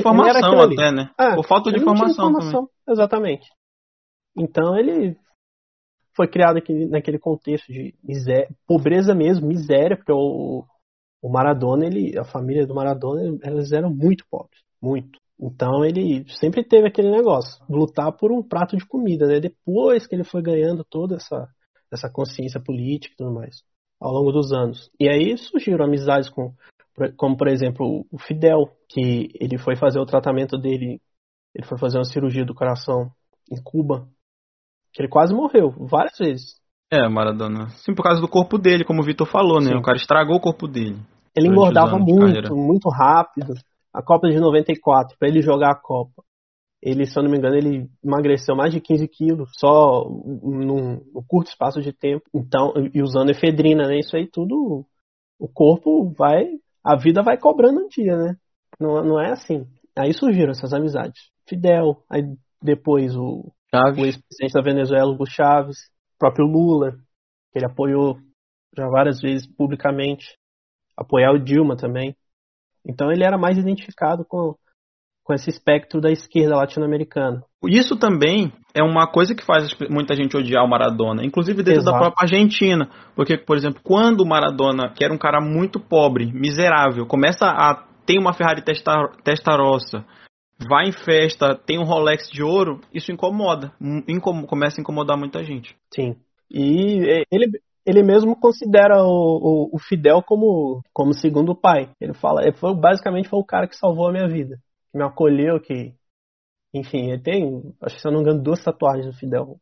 ali. até, né? Ah, Por falta de tinha informação, também. Exatamente. Então ele foi criado aqui, naquele contexto de miséria, pobreza mesmo, miséria, porque o, o Maradona, ele, a família do Maradona, elas eram muito pobres, muito. Então ele sempre teve aquele negócio, lutar por um prato de comida, né? Depois que ele foi ganhando toda essa, essa consciência política e tudo mais, ao longo dos anos. E aí surgiram amizades com, como por exemplo o Fidel, que ele foi fazer o tratamento dele, ele foi fazer uma cirurgia do coração em Cuba, que ele quase morreu várias vezes. É, Maradona. Sim, por causa do corpo dele, como o Vitor falou, né? Sim. O cara estragou o corpo dele. Ele engordava muito, muito rápido. A Copa de 94, para ele jogar a Copa, ele, se eu não me engano, ele emagreceu mais de 15 quilos só num, num curto espaço de tempo. Então, e usando efedrina, né? Isso aí tudo, o corpo vai, a vida vai cobrando um dia, né? Não, não é assim. Aí surgiram essas amizades. Fidel, aí depois o, o Chaves. ex-presidente da Venezuela, Hugo Chávez, o próprio Lula, que ele apoiou já várias vezes publicamente, apoiar o Dilma também. Então ele era mais identificado com, com esse espectro da esquerda latino-americana. Isso também é uma coisa que faz muita gente odiar o Maradona, inclusive dentro da Exato. própria Argentina. Porque, por exemplo, quando o Maradona, que era um cara muito pobre, miserável, começa a ter uma Ferrari testa, Testarossa, vai em festa, tem um Rolex de ouro, isso incomoda. Incom- começa a incomodar muita gente. Sim. E é, ele, ele mesmo considera o, o, o Fidel como, como segundo pai. Ele fala, ele foi, basicamente foi o cara que salvou a minha vida, que me acolheu, que. Enfim, ele tem, acho que se eu não me engano, duas tatuagens do Fidel.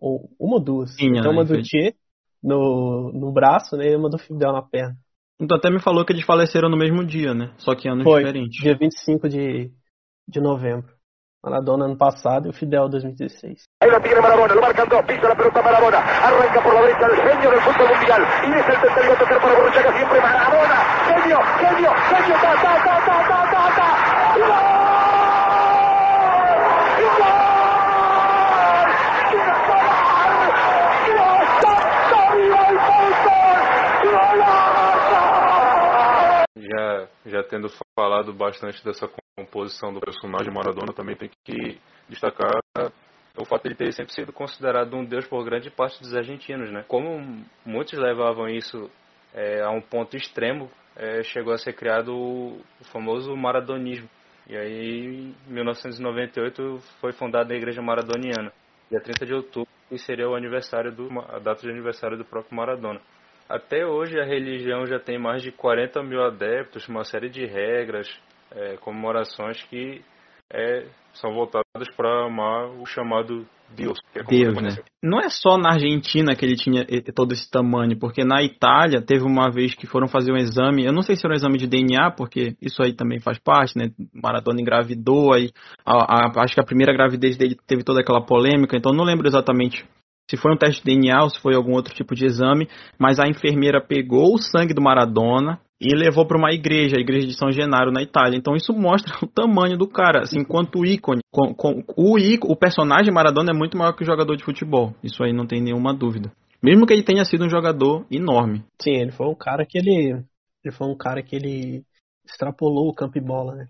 Ou uma ou duas. Tinha, Tem uma né, do. Tchê no, no braço, né? E uma do Fidel na perna. Então até me falou que eles faleceram no mesmo dia, né? Só que anos Foi, diferentes. dia 25 de, de novembro. Maradona ano passado e o Fidel 2016. Ahí la tiene Marabona, lo marcan dos, pisa la pelota Marabona, arranca por la derecha el genio del fútbol mundial y es el tercero a tocar para Borruchaga siempre Marabona, genio, genio, genio, ta, ta, ta, ta, ta, ta, ta, Já, já tendo falado bastante dessa composição do personagem Maradona, também tem que destacar o fato de ele ter sempre sido considerado um deus por grande parte dos argentinos, né? Como muitos levavam isso é, a um ponto extremo, é, chegou a ser criado o famoso maradonismo. E aí, em 1998, foi fundada a Igreja Maradoniana, dia 30 de outubro, e seria o aniversário do, a data de aniversário do próprio Maradona. Até hoje a religião já tem mais de 40 mil adeptos, uma série de regras, é, comemorações que é, são voltadas para amar o chamado Deus. Que é Deus, né? Não é só na Argentina que ele tinha eh, todo esse tamanho, porque na Itália teve uma vez que foram fazer um exame, eu não sei se era um exame de DNA, porque isso aí também faz parte, né? Maradona engravidou, aí a- a- acho que a primeira gravidez dele teve toda aquela polêmica, então não lembro exatamente se foi um teste de DNA ou se foi algum outro tipo de exame, mas a enfermeira pegou o sangue do Maradona e levou para uma igreja, a igreja de São Genaro na Itália. Então isso mostra o tamanho do cara, assim, enquanto ícone. Com, com- o, ícone, o personagem Maradona é muito maior que o jogador de futebol. Isso aí não tem nenhuma dúvida. Mesmo que ele tenha sido um jogador enorme. Sim, ele foi um cara que ele. Ele foi um cara que ele extrapolou o campo e bola, né?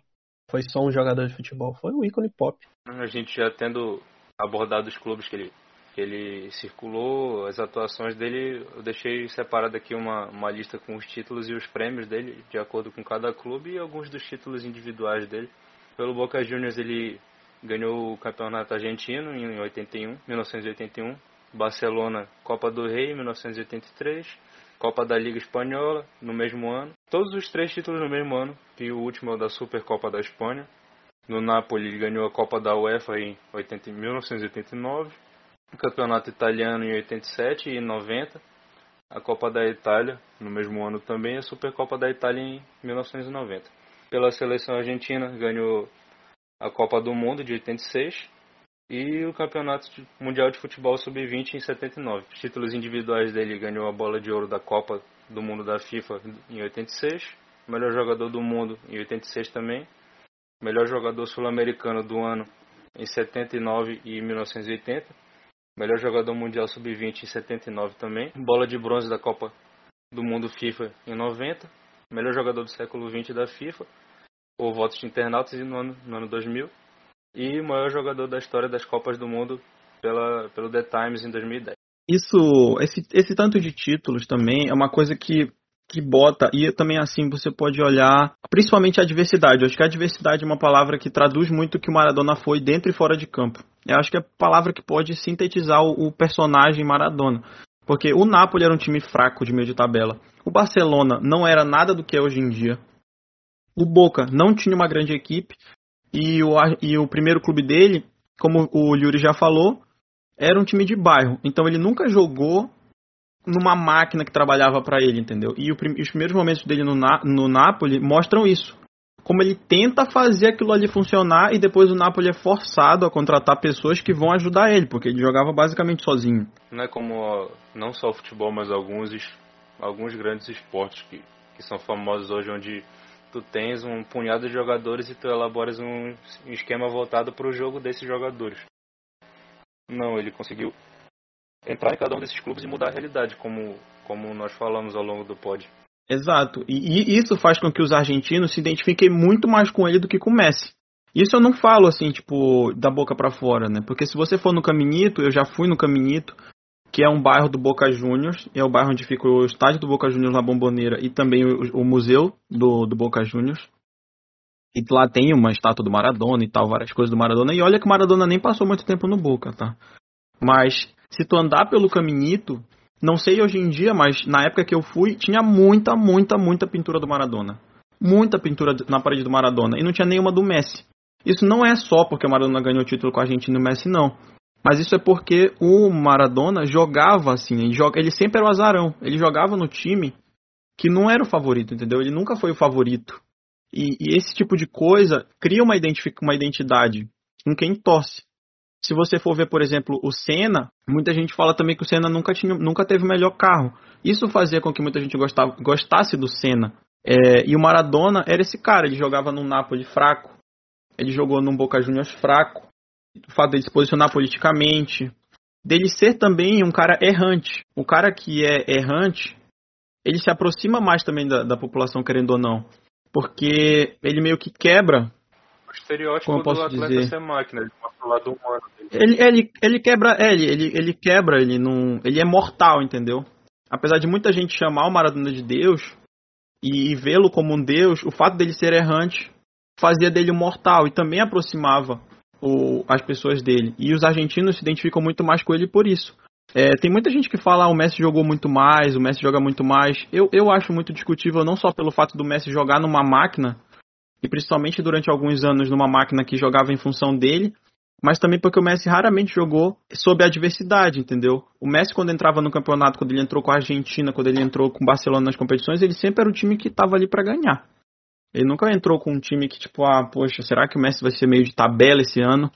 Foi só um jogador de futebol, foi um ícone pop. A gente já tendo abordar dos clubes que ele, que ele circulou, as atuações dele, eu deixei separado aqui uma, uma lista com os títulos e os prêmios dele, de acordo com cada clube, e alguns dos títulos individuais dele. Pelo Boca Juniors ele ganhou o campeonato argentino em 81, 1981, Barcelona Copa do Rei em 1983, Copa da Liga Espanhola no mesmo ano. Todos os três títulos no mesmo ano, e o último é o da Supercopa da Espanha. No Napoli ele ganhou a Copa da UEFA em 80, 1989, o Campeonato Italiano em 87 e 90, a Copa da Itália no mesmo ano também, a Supercopa da Itália em 1990. Pela seleção argentina ganhou a Copa do Mundo de 86 e o Campeonato Mundial de Futebol Sub-20 em 79. Os títulos individuais dele ganhou a bola de ouro da Copa do Mundo da FIFA em 86, melhor jogador do mundo em 86 também, melhor jogador sul-americano do ano em 79 e 1980, melhor jogador mundial sub-20 em 79 também, bola de bronze da Copa do Mundo FIFA em 90, melhor jogador do século 20 da FIFA, por votos de internautas no ano, no ano 2000, e maior jogador da história das Copas do Mundo pela, pelo The Times em 2010. Isso, esse, esse tanto de títulos também é uma coisa que que bota, e também assim você pode olhar, principalmente a diversidade. Eu acho que a diversidade é uma palavra que traduz muito o que o Maradona foi dentro e fora de campo. Eu acho que é a palavra que pode sintetizar o, o personagem Maradona. Porque o Napoli era um time fraco de meio de tabela. O Barcelona não era nada do que é hoje em dia. O Boca não tinha uma grande equipe. E o, e o primeiro clube dele, como o Yuri já falou, era um time de bairro. Então ele nunca jogou numa máquina que trabalhava para ele, entendeu? E o, os primeiros momentos dele no, no Napoli mostram isso. Como ele tenta fazer aquilo ali funcionar e depois o Napoli é forçado a contratar pessoas que vão ajudar ele, porque ele jogava basicamente sozinho. Não é como não só o futebol, mas alguns, alguns grandes esportes que, que são famosos hoje, onde tu tens um punhado de jogadores e tu elaboras um esquema voltado para o jogo desses jogadores. Não, ele conseguiu entrar em cada um desses clubes e mudar a realidade, como, como nós falamos ao longo do pod. Exato. E, e, isso faz com que os argentinos se identifiquem muito mais com ele do que com o Messi. Isso eu não falo assim, tipo, da boca para fora, né? Porque se você for no Caminito, eu já fui no Caminito, que é um bairro do Boca Juniors, é o bairro onde fica o estádio do Boca Juniors na Bomboneira e também o, o museu do, do Boca Juniors. E lá tem uma estátua do Maradona e tal, várias coisas do Maradona. E olha que o Maradona nem passou muito tempo no Boca, tá? Mas se tu andar pelo caminhito, não sei hoje em dia, mas na época que eu fui, tinha muita, muita, muita pintura do Maradona. Muita pintura na parede do Maradona. E não tinha nenhuma do Messi. Isso não é só porque o Maradona ganhou o título com a Argentina e o Messi, não. Mas isso é porque o Maradona jogava assim. Ele, joga, ele sempre era o azarão. Ele jogava no time que não era o favorito, entendeu? Ele nunca foi o favorito. E, e esse tipo de coisa cria uma, uma identidade com quem torce. Se você for ver, por exemplo, o Senna, muita gente fala também que o Senna nunca, tinha, nunca teve o melhor carro. Isso fazia com que muita gente gostava, gostasse do Senna. É, e o Maradona era esse cara, ele jogava num Napoli fraco, ele jogou num Boca Juniors fraco. O fato dele se posicionar politicamente, dele ser também um cara errante. O cara que é errante, ele se aproxima mais também da, da população, querendo ou não. Porque ele meio que quebra o estereótipo Como do atleta dizer? ser máquina, ele mostra o lado humano. Ele, ele, ele quebra, é, ele, ele, ele quebra, ele não. Ele é mortal, entendeu? Apesar de muita gente chamar o Maradona de Deus e, e vê-lo como um Deus, o fato dele ser errante fazia dele um mortal e também aproximava o, as pessoas dele. E os argentinos se identificam muito mais com ele por isso. É, tem muita gente que fala ah, o Messi jogou muito mais, o Messi joga muito mais. Eu, eu acho muito discutível não só pelo fato do Messi jogar numa máquina e principalmente durante alguns anos numa máquina que jogava em função dele, mas também porque o Messi raramente jogou sob adversidade, entendeu? O Messi, quando entrava no campeonato, quando ele entrou com a Argentina, quando ele entrou com o Barcelona nas competições, ele sempre era o time que estava ali para ganhar. Ele nunca entrou com um time que, tipo, ah, poxa, será que o Messi vai ser meio de tabela esse ano?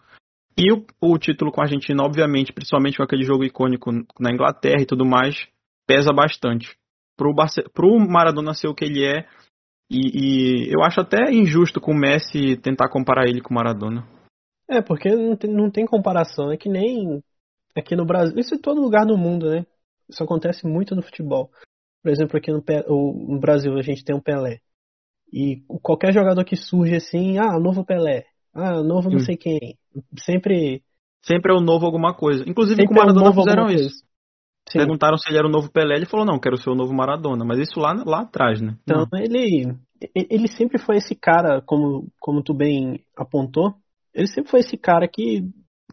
E o, o título com a Argentina, obviamente, principalmente com aquele jogo icônico na Inglaterra e tudo mais, pesa bastante. Pro, Barce pro Maradona ser o que ele é, e, e, eu acho até injusto com o Messi tentar comparar ele com o Maradona. É, porque não tem, não tem comparação. É que nem aqui no Brasil. Isso em todo lugar do mundo, né? Isso acontece muito no futebol. Por exemplo, aqui no, no Brasil a gente tem um Pelé. E qualquer jogador que surge assim, ah, novo Pelé, ah, novo não sei quem. Sempre Sempre é o novo alguma coisa. Inclusive Sempre com o Maradona é um novo fizeram isso. Sim. Perguntaram se ele era o novo Pelé, ele falou, não, quero ser o novo Maradona. Mas isso lá, lá atrás, né? Então ele, ele sempre foi esse cara, como, como tu bem apontou, ele sempre foi esse cara que,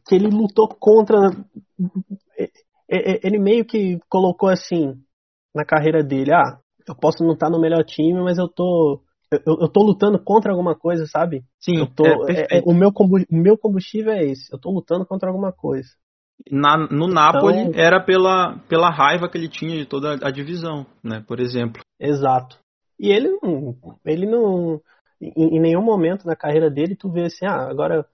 que ele lutou contra. Ele meio que colocou assim na carreira dele, ah, eu posso não estar no melhor time, mas eu tô. Eu, eu tô lutando contra alguma coisa, sabe? Sim, eu tô, é, é- é- o, meu meu combustível é esse. Eu tô lutando contra alguma coisa. Na, no Napoli Então- era pela, pela raiva que ele tinha de toda a divisão, né? Por exemplo. Exato. E ele não. Ele não. Em, em nenhum momento na carreira dele tu vê assim, ah, agora,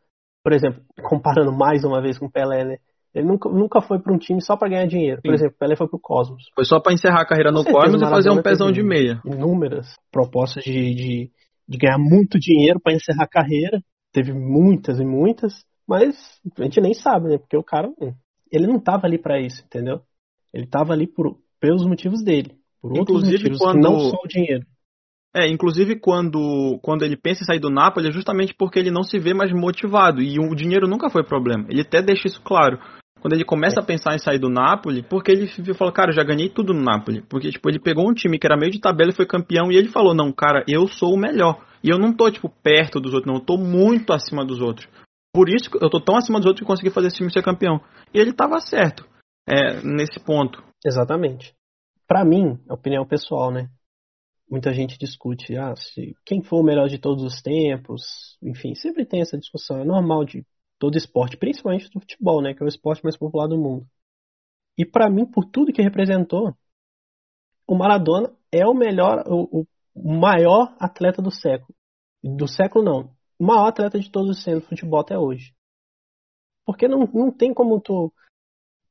por exemplo, comparando mais uma vez com o Pelé, né? Ele nunca, nunca foi para um time só para ganhar dinheiro. Por Sim. exemplo, o Pelé foi pro Cosmos. Foi só pra encerrar a carreira no Cosmos e o fazer um pezão de meia. Inúmeras propostas de, de, de ganhar muito dinheiro para encerrar a carreira. Teve muitas e muitas, mas a gente nem sabe, né? Porque o cara, hum, ele não tava ali para isso, entendeu? Ele tava ali por, pelos motivos dele. Por outros Inclusive, motivos, quando- não só o dinheiro. É, inclusive quando, quando ele pensa em sair do Napoli é justamente porque ele não se vê mais motivado. E o dinheiro nunca foi problema. Ele até deixa isso claro. Quando ele começa a pensar em sair do Napoli, porque ele falou, cara, eu já ganhei tudo no Napoli. Porque, tipo, ele pegou um time que era meio de tabela e foi campeão, e ele falou, não, cara, eu sou o melhor. E eu não tô, tipo, perto dos outros, não, eu tô muito acima dos outros. Por isso eu tô tão acima dos outros que consegui fazer esse time ser campeão. E ele tava certo, é, nesse ponto. Exatamente. Pra mim, opinião pessoal, né? Muita gente discute, ah, se quem for o melhor de todos os tempos, enfim, sempre tem essa discussão, é normal de todo esporte, principalmente do futebol, né, que é o esporte mais popular do mundo. E pra mim, por tudo que representou, o Maradona é o melhor, o, o maior atleta do século. Do século não, o maior atleta de todos os tempos do futebol até hoje. Porque não, não tem como tu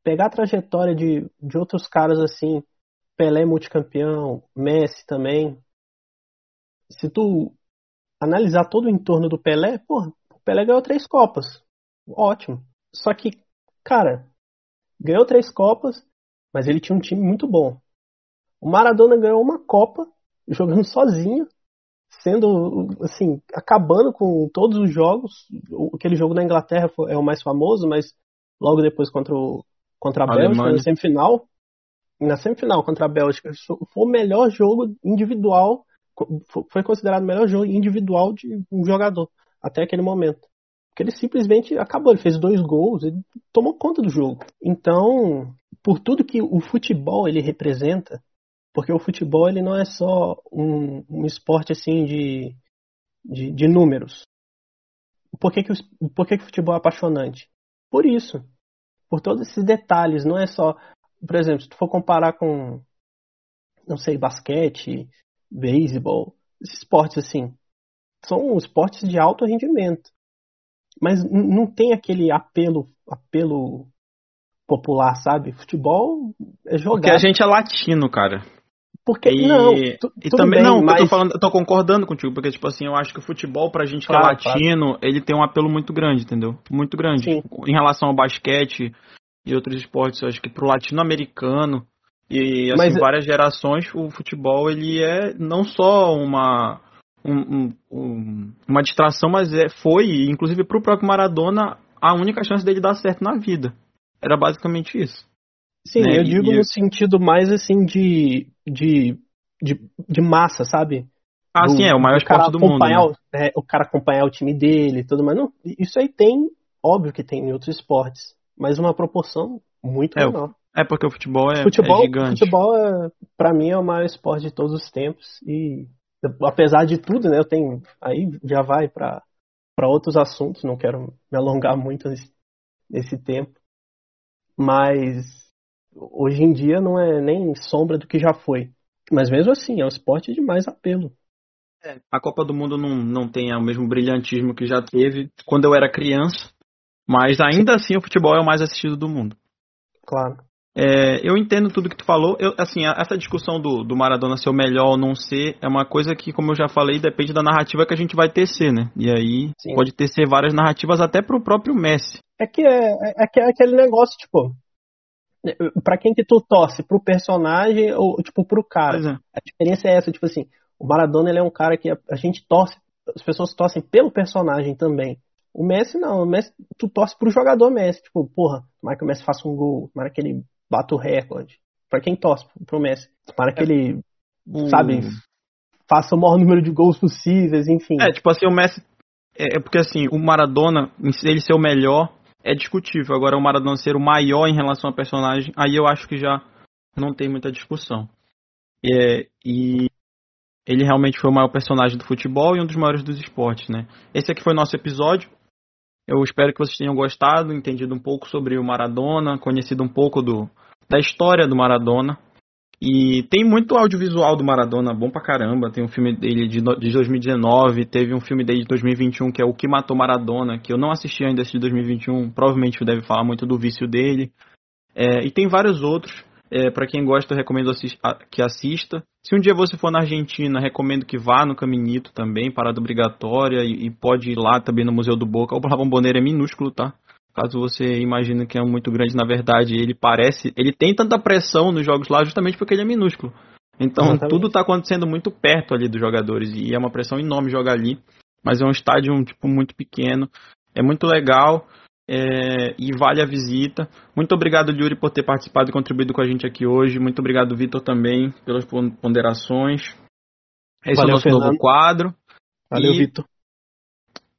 pegar a trajetória de, de outros caras assim, Pelé multicampeão, Messi também. Se tu analisar todo o entorno do Pelé, porra, o Pelé ganhou três Copas. Ótimo. Só que, cara, ganhou três Copas, mas ele tinha um time muito bom. O Maradona ganhou uma Copa jogando sozinho, sendo assim, acabando com todos os jogos. Aquele jogo na Inglaterra é o mais famoso, mas logo depois contra o contra a Bélgica Alemanha. na semifinal, na semifinal contra a Bélgica, foi o melhor jogo individual, foi considerado o melhor jogo individual de um jogador até aquele momento. Porque ele simplesmente acabou, ele fez dois gols, ele tomou conta do jogo. Então, por tudo que o futebol ele representa, porque o futebol ele não é só um, um esporte assim de, de, de números. Por que, que, o, por que, que o futebol é apaixonante? Por isso. Por todos esses detalhes. Não é só. Por exemplo, se tu for comparar com. Não sei, basquete, beisebol, esses esportes assim. São esportes de alto rendimento. Mas não tem aquele apelo, apelo popular, sabe? Futebol é jogar. Porque a gente é latino, cara. Porque E, não, tu- e também bem, não, mas eu tô falando, eu tô concordando contigo, porque tipo assim, eu acho que o futebol pra gente que Claro, é latino, ele tem um apelo muito grande, entendeu? Muito grande. Sim. Em relação ao basquete e outros esportes, eu acho que pro latino-americano e assim, Mas- várias gerações, o futebol ele é não só uma um- um- um- uma distração, mas é, foi, inclusive pro próprio Maradona, a única chance dele dar certo na vida. Era basicamente isso. Sim, né, eu e- digo e- no sentido mais assim de, de, de, de massa, sabe? Ah, Do- sim, é o maior esporte do mundo. né? o- é, o cara acompanhar o time dele e tudo mais. Não, isso aí tem, óbvio que tem em outros esportes, mas uma proporção muito É, menor. É porque o futebol é, futebol, é gigante. futebol é, para mim é o maior esporte de todos os tempos e apesar de tudo, né, eu tenho aí já vai para para outros assuntos, não quero me alongar muito nesse, nesse tempo, mas hoje em dia não é nem sombra do que já foi. Mas mesmo assim, é um esporte de mais apelo. A Copa do Mundo não, não tem o mesmo brilhantismo que já teve quando eu era criança, mas ainda assim o futebol é o mais assistido do mundo. Claro. É, eu entendo tudo que tu falou. Eu, assim, essa discussão do, do Maradona ser o melhor ou não ser é uma coisa que, como eu já falei, depende da narrativa que a gente vai tecer, né? E aí Sim. pode tecer várias narrativas até pro próprio Messi. É que é, é, é que é aquele negócio, tipo, pra quem que tu torce? Pro personagem ou, tipo, pro cara? É. A diferença é essa, tipo assim, o Maradona ele é um cara que a, a gente torce, as pessoas torcem pelo personagem também. O Messi não, o Messi, tu torce pro jogador Messi, tipo, porra, tomara que o Messi faça um gol, tomara que ele bata o recorde. Pra quem torce pro Messi, tomara que ele, O- sabe, faça o maior número de gols possíveis, enfim. É, tipo assim, o Messi. É, é porque assim, o Maradona, ele ser o melhor, é discutível. Agora, o Maradona ser o maior em relação ao personagem, aí eu acho que já não tem muita discussão. É, e ele realmente foi o maior personagem do futebol e um dos maiores dos esportes, né? Esse aqui foi o nosso episódio. Eu espero que vocês tenham gostado, entendido um pouco sobre o Maradona, conhecido um pouco do, da história do Maradona. E tem muito audiovisual do Maradona, bom pra caramba. Tem um filme dele de, de 2019, teve um filme dele de 2021 que é O Que Matou Maradona, que eu não assisti ainda esse de 2021. Provavelmente deve falar muito do vício dele. É, e tem vários outros. É, para quem gosta, eu recomendo que assista. Se um dia você for na Argentina, recomendo que vá no Caminito também, parada obrigatória, e, e pode ir lá também no Museu do Boca. O Bombonera é minúsculo, tá? Caso você imagine que é muito grande, na verdade, ele parece. Ele tem tanta pressão nos jogos lá justamente porque ele é minúsculo. Então Exatamente. tudo tá acontecendo muito perto ali dos jogadores. E é uma pressão enorme jogar ali. Mas é um estádio tipo, muito pequeno. É muito legal. é, e vale a visita. Muito obrigado, Yuri, por ter participado e contribuído com a gente aqui hoje. Muito obrigado, Vitor, também, pelas pon- ponderações. Esse é Valeu, o nosso novo Fernando. quadro. Valeu, e- Vitor.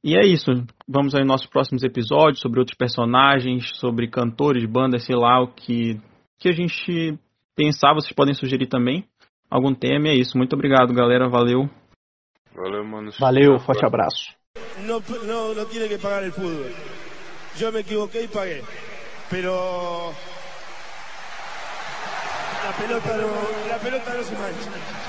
E é isso. Vamos aí nos nossos próximos episódios sobre outros personagens, sobre cantores, bandas, sei lá, o que, que a gente pensar. Vocês podem sugerir também algum tema. E é isso. Muito obrigado, galera. Valeu. Valeu, mano. Valeu, forte abraço. No, no, no tiene que pagar el fútbol. Yo me equivoqué y pagué. Pero la pelota no, la pelota no se mancha.